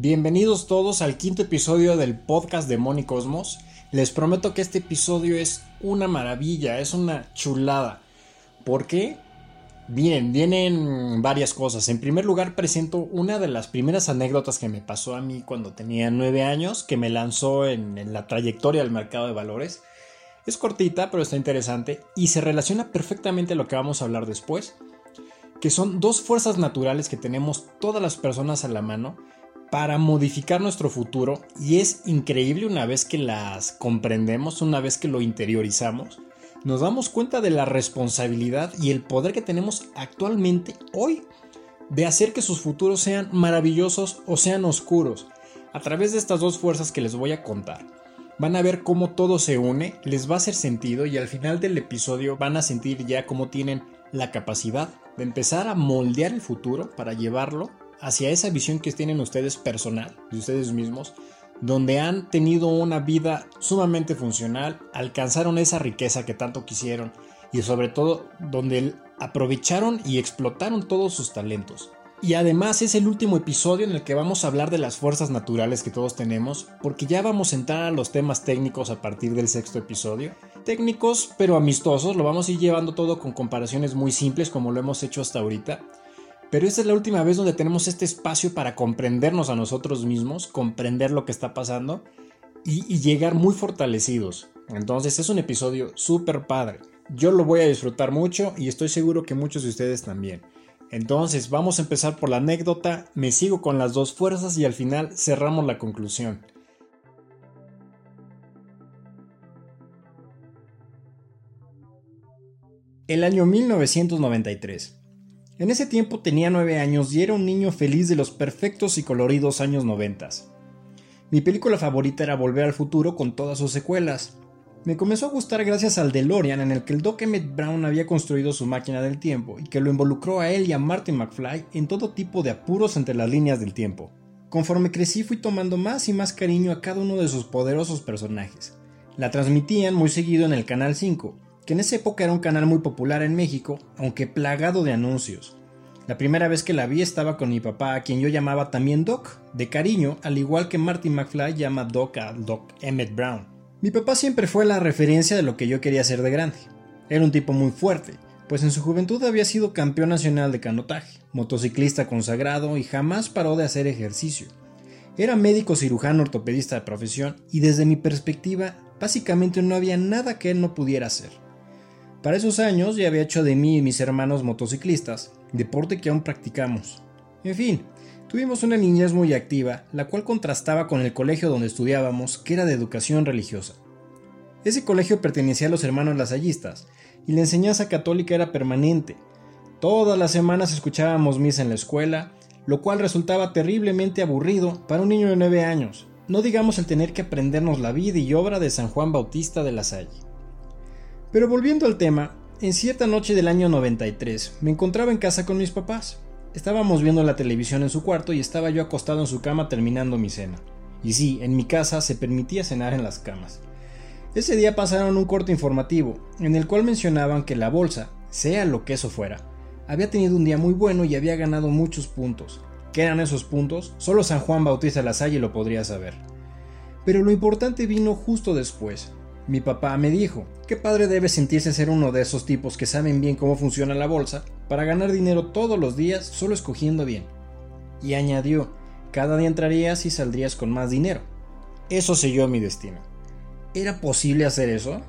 Bienvenidos todos al quinto episodio del podcast de Moni Cosmos. Les prometo que este episodio es una maravilla, es una chulada. ¿Por qué? Bien, vienen varias cosas. En primer lugar, presento una de las primeras anécdotas que me pasó a mí cuando tenía nueve años, que me lanzó en, la trayectoria del mercado de valores. Es cortita, pero está interesante y se relaciona perfectamente a lo que vamos a hablar después, que son dos fuerzas naturales que tenemos todas las personas a la mano para modificar nuestro futuro y es increíble una vez que las comprendemos, una vez que lo interiorizamos, nos damos cuenta de la responsabilidad y el poder que tenemos actualmente hoy de hacer que sus futuros sean maravillosos o sean oscuros. A través de estas dos fuerzas que les voy a contar, van a ver cómo todo se une, les va a hacer sentido y al final del episodio van a sentir ya cómo tienen la capacidad de empezar a moldear el futuro para llevarlo hacia esa visión que tienen ustedes personal, de ustedes mismos, donde han tenido una vida sumamente funcional, alcanzaron esa riqueza que tanto quisieron y sobre todo donde aprovecharon y explotaron todos sus talentos. Y además es el último episodio en el que vamos a hablar de las fuerzas naturales que todos tenemos, porque ya vamos a entrar a los temas técnicos a partir del sexto episodio. Técnicos pero amistosos, lo vamos a ir llevando todo con comparaciones muy simples como lo hemos hecho hasta ahorita. Pero esta es la última vez donde tenemos este espacio para comprendernos a nosotros mismos, comprender lo que está pasando y, llegar muy fortalecidos. Entonces es un episodio súper padre. Yo lo voy a disfrutar mucho y estoy seguro que muchos de ustedes también. Entonces vamos a empezar por la anécdota, me sigo con las dos fuerzas y al final cerramos la conclusión. El año 1993. En ese tiempo tenía 9 años y era un niño feliz de los perfectos y coloridos años 90. Mi película favorita era Volver al Futuro con todas sus secuelas. Me comenzó a gustar gracias al DeLorean en el que el Doc Emmett Brown había construido su máquina del tiempo y que lo involucró a él y a Martin McFly en todo tipo de apuros entre las líneas del tiempo. Conforme crecí fui tomando más y más cariño a cada uno de sus poderosos personajes. La transmitían muy seguido en el Canal 5, que en esa época era un canal muy popular en México, aunque plagado de anuncios. La primera vez que la vi estaba con mi papá, a quien yo llamaba también Doc, de cariño, al igual que Martin McFly llama Doc a Doc Emmett Brown. Mi papá siempre fue la referencia de lo que yo quería ser de grande. Era un tipo muy fuerte, pues en su juventud había sido campeón nacional de canotaje, motociclista consagrado y jamás paró de hacer ejercicio. Era médico cirujano ortopedista de profesión y desde mi perspectiva básicamente no había nada que él no pudiera hacer. Para esos años ya había hecho de mí y mis hermanos motociclistas, deporte que aún practicamos. En fin, tuvimos una niñez muy activa, la cual contrastaba con el colegio donde estudiábamos, que era de educación religiosa. Ese colegio pertenecía a los hermanos lasallistas, y la enseñanza católica era permanente. Todas las semanas escuchábamos misa en la escuela, lo cual resultaba terriblemente aburrido para un niño de 9 años, no digamos el tener que aprendernos la vida y obra de San Juan Bautista de la Salle. Pero volviendo al tema, en cierta noche del año 93 me encontraba en casa con mis papás. Estábamos viendo la televisión en su cuarto y estaba yo acostado en su cama terminando mi cena. Y sí, en mi casa se permitía cenar en las camas. Ese día pasaron un corto informativo, en el cual mencionaban que la bolsa, sea lo que eso fuera, había tenido un día muy bueno y había ganado muchos puntos. ¿Qué eran esos puntos? Solo San Juan Bautista La Salle lo podría saber. Pero lo importante vino justo después, mi papá me dijo, qué padre debe sentirse ser uno de esos tipos que saben bien cómo funciona la bolsa para ganar dinero todos los días solo escogiendo bien. Y añadió, cada día entrarías y saldrías con más dinero. Eso selló mi destino. ¿Era posible hacer eso?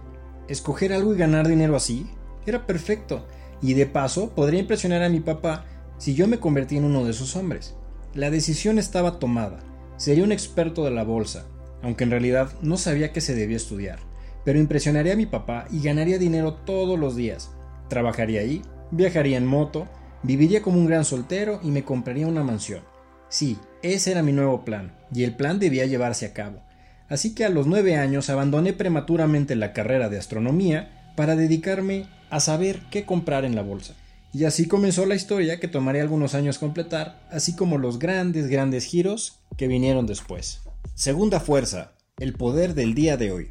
¿Escoger algo y ganar dinero así? Era perfecto, y de paso podría impresionar a mi papá si yo me convertí en uno de esos hombres. La decisión estaba tomada, sería un experto de la bolsa, aunque en realidad no sabía que se debía estudiar pero impresionaría a mi papá y ganaría dinero todos los días. Trabajaría ahí, viajaría en moto, viviría como un gran soltero y me compraría una mansión. Sí, ese era mi nuevo plan, y el plan debía llevarse a cabo. Así que a los nueve años abandoné prematuramente la carrera de astronomía para dedicarme a saber qué comprar en la bolsa. Y así comenzó la historia que tomaría algunos años completar, así como los grandes, grandes giros que vinieron después. Segunda fuerza, el poder del día de hoy.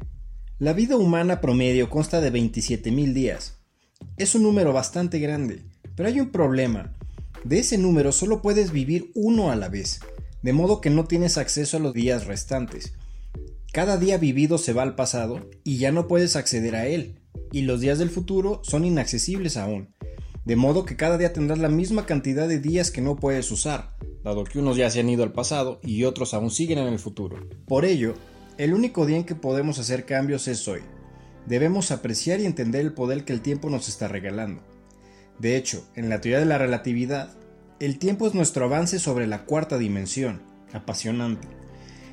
La vida humana promedio consta de 27.000 días. Es un número bastante grande, pero hay un problema. De ese número solo puedes vivir uno a la vez. de modo que no tienes acceso a los días restantes. Cada día vivido se va al pasado y ya no puedes acceder a él, y los días del futuro son inaccesibles aún, de modo que cada día tendrás la misma cantidad de días que no puedes usar, dado que unos ya se han ido al pasado y otros aún siguen en el futuro. Por ello, el único día en que podemos hacer cambios es hoy. Debemos apreciar y entender el poder que el tiempo nos está regalando. De hecho, en la teoría de la relatividad, el tiempo es nuestro avance sobre la cuarta dimensión, apasionante.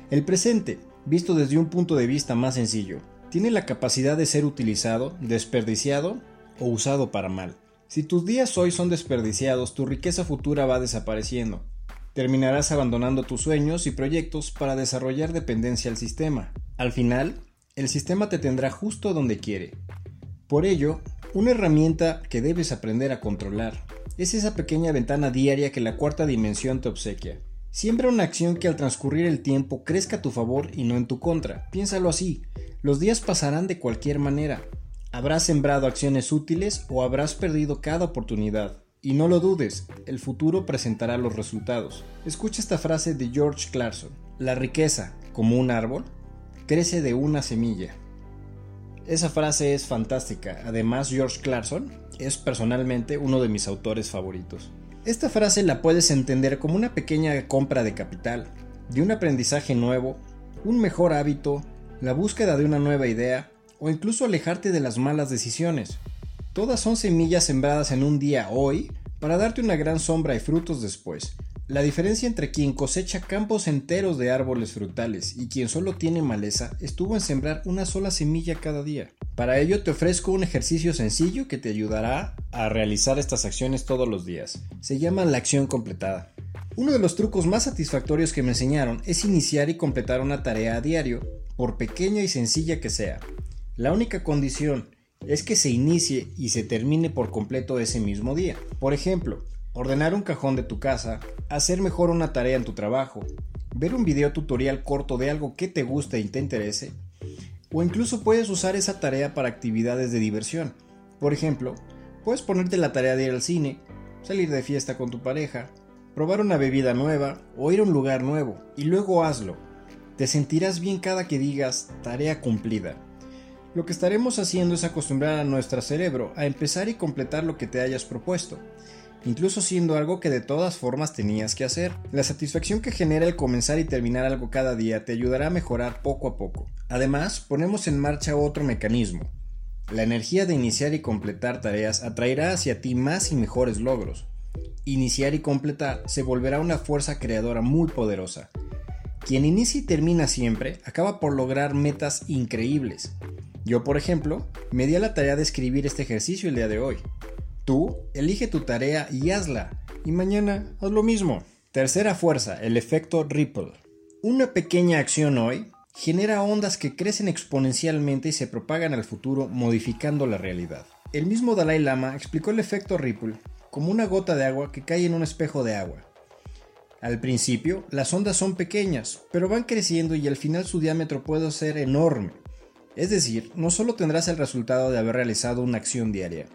El presente, visto desde un punto de vista más sencillo, tiene la capacidad de ser utilizado, desperdiciado o usado para mal. Si tus días hoy son desperdiciados, tu riqueza futura va desapareciendo. Terminarás abandonando tus sueños y proyectos para desarrollar dependencia al sistema. Al final, el sistema te tendrá justo donde quiere. Por ello, una herramienta que debes aprender a controlar es esa pequeña ventana diaria que la cuarta dimensión te obsequia. Siembra una acción que al transcurrir el tiempo crezca a tu favor y no en tu contra. Piénsalo así, los días pasarán de cualquier manera. Habrás sembrado acciones útiles o habrás perdido cada oportunidad. Y no lo dudes, el futuro presentará los resultados. Escucha esta frase de George Clarkson. La riqueza, como un árbol, crece de una semilla. Esa frase es fantástica. Además, George Clarkson es personalmente uno de mis autores favoritos. Esta frase la puedes entender como una pequeña compra de capital, de un aprendizaje nuevo, un mejor hábito, la búsqueda de una nueva idea o incluso alejarte de las malas decisiones. Todas son semillas sembradas en un día hoy para darte una gran sombra y frutos después. La diferencia entre quien cosecha campos enteros de árboles frutales y quien solo tiene maleza estuvo en sembrar una sola semilla cada día. Para ello te ofrezco un ejercicio sencillo que te ayudará a realizar estas acciones todos los días. Se llama la acción completada. Uno de los trucos más satisfactorios que me enseñaron es iniciar y completar una tarea a diario, por pequeña y sencilla que sea. La única condición es que se inicie y se termine por completo ese mismo día. Por ejemplo, ordenar un cajón de tu casa, hacer mejor una tarea en tu trabajo, ver un video tutorial corto de algo que te guste y te interese, o incluso puedes usar esa tarea para actividades de diversión. Por ejemplo, puedes ponerte la tarea de ir al cine, salir de fiesta con tu pareja, probar una bebida nueva o ir a un lugar nuevo, y luego hazlo. Te sentirás bien cada que digas tarea cumplida. Lo que estaremos haciendo es acostumbrar a nuestro cerebro a empezar y completar lo que te hayas propuesto, incluso siendo algo que de todas formas tenías que hacer. La satisfacción que genera el comenzar y terminar algo cada día te ayudará a mejorar poco a poco. Además, ponemos en marcha otro mecanismo. La energía de iniciar y completar tareas atraerá hacia ti más y mejores logros. Iniciar y completar se volverá una fuerza creadora muy poderosa. Quien inicia y termina siempre acaba por lograr metas increíbles. Yo, por ejemplo, me di a la tarea de escribir este ejercicio el día de hoy. Tú, elige tu tarea y hazla. Y mañana haz lo mismo. Tercera fuerza, el efecto Ripple. Una pequeña acción hoy genera ondas que crecen exponencialmente y se propagan al futuro modificando la realidad. El mismo Dalai Lama explicó el efecto Ripple como una gota de agua que cae en un espejo de agua. Al principio, las ondas son pequeñas, pero van creciendo y al final su diámetro puede ser enorme. Es decir, no solo tendrás el resultado de haber realizado una acción diaria,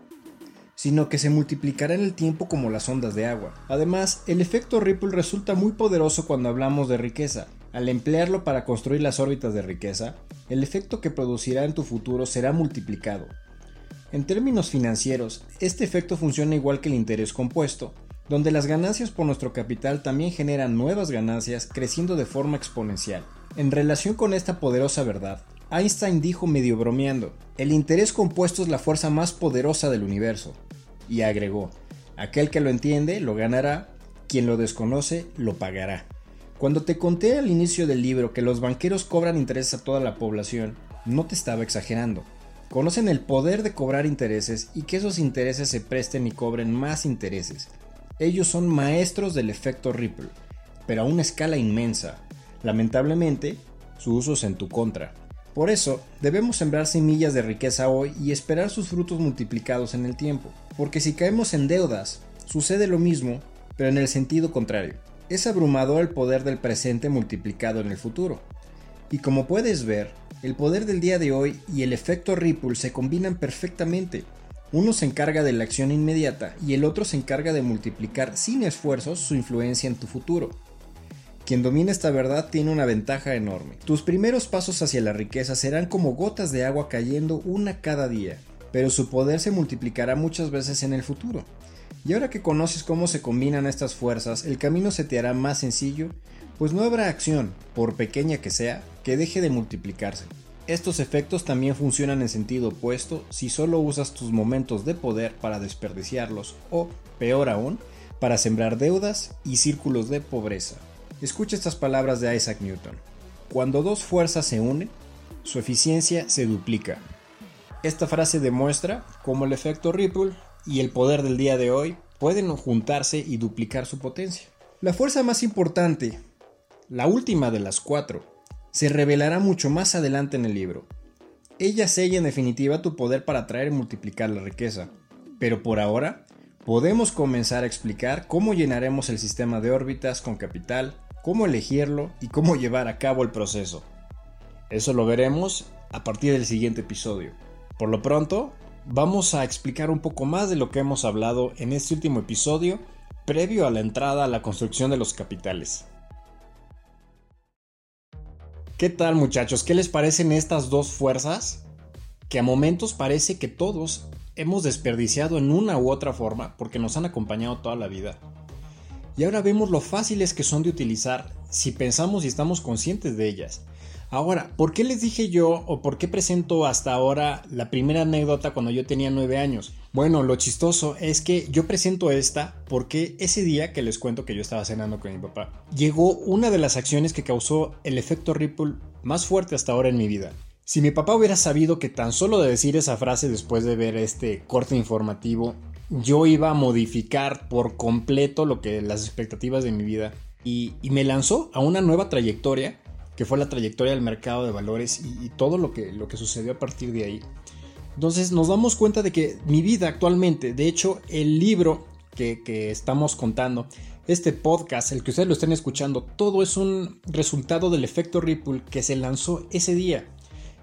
sino que se multiplicará en el tiempo como las ondas de agua. Además, el efecto Ripple resulta muy poderoso cuando hablamos de riqueza, al emplearlo para construir las órbitas de riqueza, el efecto que producirá en tu futuro será multiplicado. En términos financieros, este efecto funciona igual que el interés compuesto, donde las ganancias por nuestro capital también generan nuevas ganancias creciendo de forma exponencial. En relación con esta poderosa verdad, Einstein dijo medio bromeando, el interés compuesto es la fuerza más poderosa del universo, y agregó, aquel que lo entiende lo ganará, quien lo desconoce lo pagará. Cuando te conté al inicio del libro que los banqueros cobran intereses a toda la población, no te estaba exagerando. Conocen el poder de cobrar intereses y que esos intereses se presten y cobren más intereses. Ellos son maestros del efecto Ripple, pero a una escala inmensa. Lamentablemente, su uso es en tu contra. Por eso, debemos sembrar semillas de riqueza hoy y esperar sus frutos multiplicados en el tiempo, porque si caemos en deudas, sucede lo mismo, pero en el sentido contrario. Es abrumador el poder del presente multiplicado en el futuro. Y como puedes ver, el poder del día de hoy y el efecto Ripple se combinan perfectamente. Uno se encarga de la acción inmediata y el otro se encarga de multiplicar sin esfuerzos su influencia en tu futuro. Quien domina esta verdad tiene una ventaja enorme. Tus primeros pasos hacia la riqueza serán como gotas de agua cayendo una cada día, pero su poder se multiplicará muchas veces en el futuro. Y ahora que conoces cómo se combinan estas fuerzas, el camino se te hará más sencillo, pues no habrá acción, por pequeña que sea, que deje de multiplicarse. Estos efectos también funcionan en sentido opuesto si solo usas tus momentos de poder para desperdiciarlos o, peor aún, para sembrar deudas y círculos de pobreza. Escucha estas palabras de Isaac Newton. Cuando dos fuerzas se unen, su eficiencia se duplica. Esta frase demuestra cómo el efecto Ripple y el poder del día de hoy pueden juntarse y duplicar su potencia. La fuerza más importante, la última de las cuatro, se revelará mucho más adelante en el libro. Ella sella en definitiva tu poder para atraer y multiplicar la riqueza. Pero por ahora, podemos comenzar a explicar cómo llenaremos el sistema de órbitas con capital, cómo elegirlo y cómo llevar a cabo el proceso. Eso lo veremos a partir del siguiente episodio. Por lo pronto, vamos a explicar un poco más de lo que hemos hablado en este último episodio previo a la entrada a la construcción de los capitales. ¿Qué tal muchachos? ¿Qué les parecen estas dos fuerzas? Que a momentos parece que todos hemos desperdiciado en una u otra forma porque nos han acompañado toda la vida. Y ahora vemos lo fáciles que son de utilizar si pensamos y estamos conscientes de ellas. Ahora, ¿por qué les dije yo o por qué presento hasta ahora la primera anécdota cuando yo tenía nueve años? Bueno, lo chistoso es que yo presento esta porque ese día que les cuento que yo estaba cenando con mi papá, llegó una de las acciones que causó el efecto Ripple más fuerte hasta ahora en mi vida. Si mi papá hubiera sabido que tan solo de decir esa frase después de ver este corte informativo, yo iba a modificar por completo lo que las expectativas de mi vida y, me lanzó a una nueva trayectoria que fue la trayectoria del mercado de valores y, todo lo que, lo que sucedió a partir de ahí. Entonces nos damos cuenta de que mi vida actualmente, de hecho el libro que, que estamos contando, este podcast, el que ustedes lo estén escuchando, todo es un resultado del efecto Ripple que se lanzó ese día.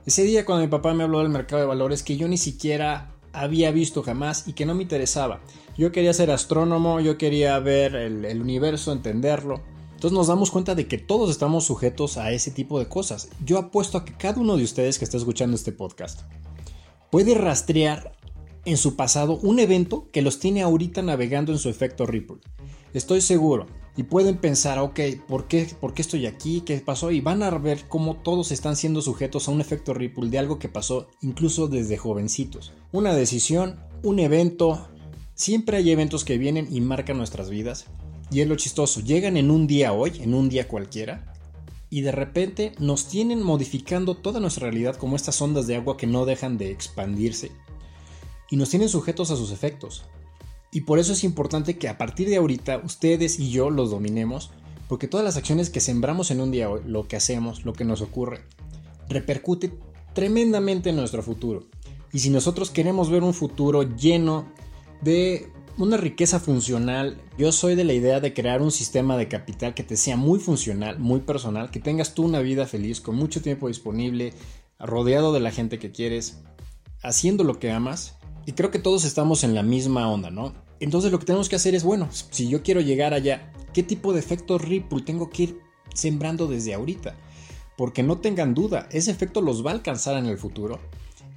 Ese día cuando mi papá me habló del mercado de valores que yo ni siquiera había visto jamás y que no me interesaba. Yo quería ser astrónomo, yo quería ver el, universo, entenderlo. Entonces nos damos cuenta de que todos estamos sujetos a ese tipo de cosas. Yo apuesto a que cada uno de ustedes que está escuchando este podcast puede rastrear en su pasado un evento que los tiene ahorita navegando en su efecto Ripple. Estoy seguro. Y pueden pensar, ok, ¿por qué, ¿por qué estoy aquí? ¿Qué pasó? Y van a ver cómo todos están siendo sujetos a un efecto Ripple de algo que pasó incluso desde jovencitos. Una decisión, un evento. Siempre hay eventos que vienen y marcan nuestras vidas. Y es lo chistoso, llegan en un día hoy, en un día cualquiera, y de repente nos tienen modificando toda nuestra realidad como estas ondas de agua que no dejan de expandirse, y nos tienen sujetos a sus efectos. Y por eso es importante que a partir de ahorita ustedes y yo los dominemos, porque todas las acciones que sembramos en un día lo que hacemos, lo que nos ocurre, repercute tremendamente en nuestro futuro. Y si nosotros queremos ver un futuro lleno de una riqueza funcional. Yo soy de la idea de crear un sistema de capital que te sea muy funcional, muy personal, que tengas tú una vida feliz, con mucho tiempo disponible, rodeado de la gente que quieres, haciendo lo que amas. Y creo que todos estamos en la misma onda, ¿no? Entonces lo que tenemos que hacer es, bueno, si yo quiero llegar allá, ¿qué tipo de efecto Ripple tengo que ir sembrando desde ahorita? Porque no tengan duda, ese efecto los va a alcanzar en el futuro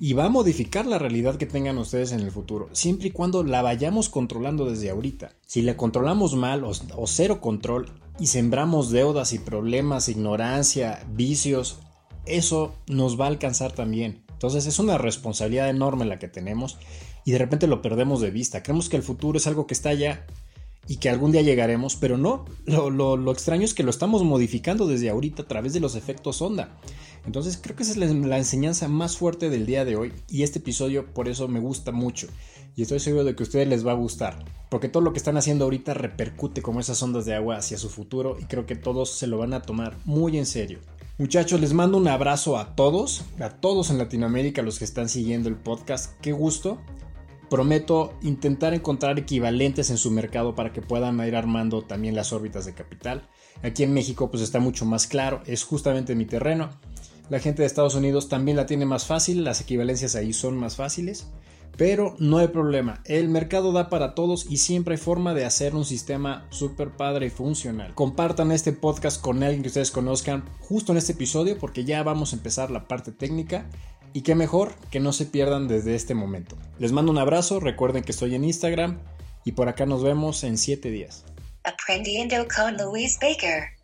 y va a modificar la realidad que tengan ustedes en el futuro, siempre y cuando la vayamos controlando desde ahorita. Si la controlamos mal o, cero control y sembramos deudas y problemas, ignorancia, vicios, eso nos va a alcanzar también. Entonces es una responsabilidad enorme la que tenemos y de repente lo perdemos de vista. Creemos que el futuro es algo que está allá y que algún día llegaremos, pero no, lo, extraño es que lo estamos modificando desde ahorita a través de los efectos onda. Entonces creo que esa es la, enseñanza más fuerte del día de hoy y este episodio por eso me gusta mucho y estoy seguro de que a ustedes les va a gustar, porque todo lo que están haciendo ahorita repercute como esas ondas de agua hacia su futuro y creo que todos se lo van a tomar muy en serio. Muchachos, les mando un abrazo a todos, a todos en Latinoamérica, los que están siguiendo el podcast. Qué gusto. Prometo intentar encontrar equivalentes en su mercado para que puedan ir armando también las órbitas de capital. Aquí en México pues está mucho más claro, es justamente mi terreno. La gente de Estados Unidos también la tiene más fácil, las equivalencias ahí son más fáciles. Pero no hay problema, el mercado da para todos y siempre hay forma de hacer un sistema súper padre y funcional. Compartan este podcast con alguien que ustedes conozcan justo en este episodio porque ya vamos a empezar la parte técnica y qué mejor que no se pierdan desde este momento. Les mando un abrazo, recuerden que estoy en Instagram y por acá nos vemos en 7 días. Aprendiendo con Luis Baker.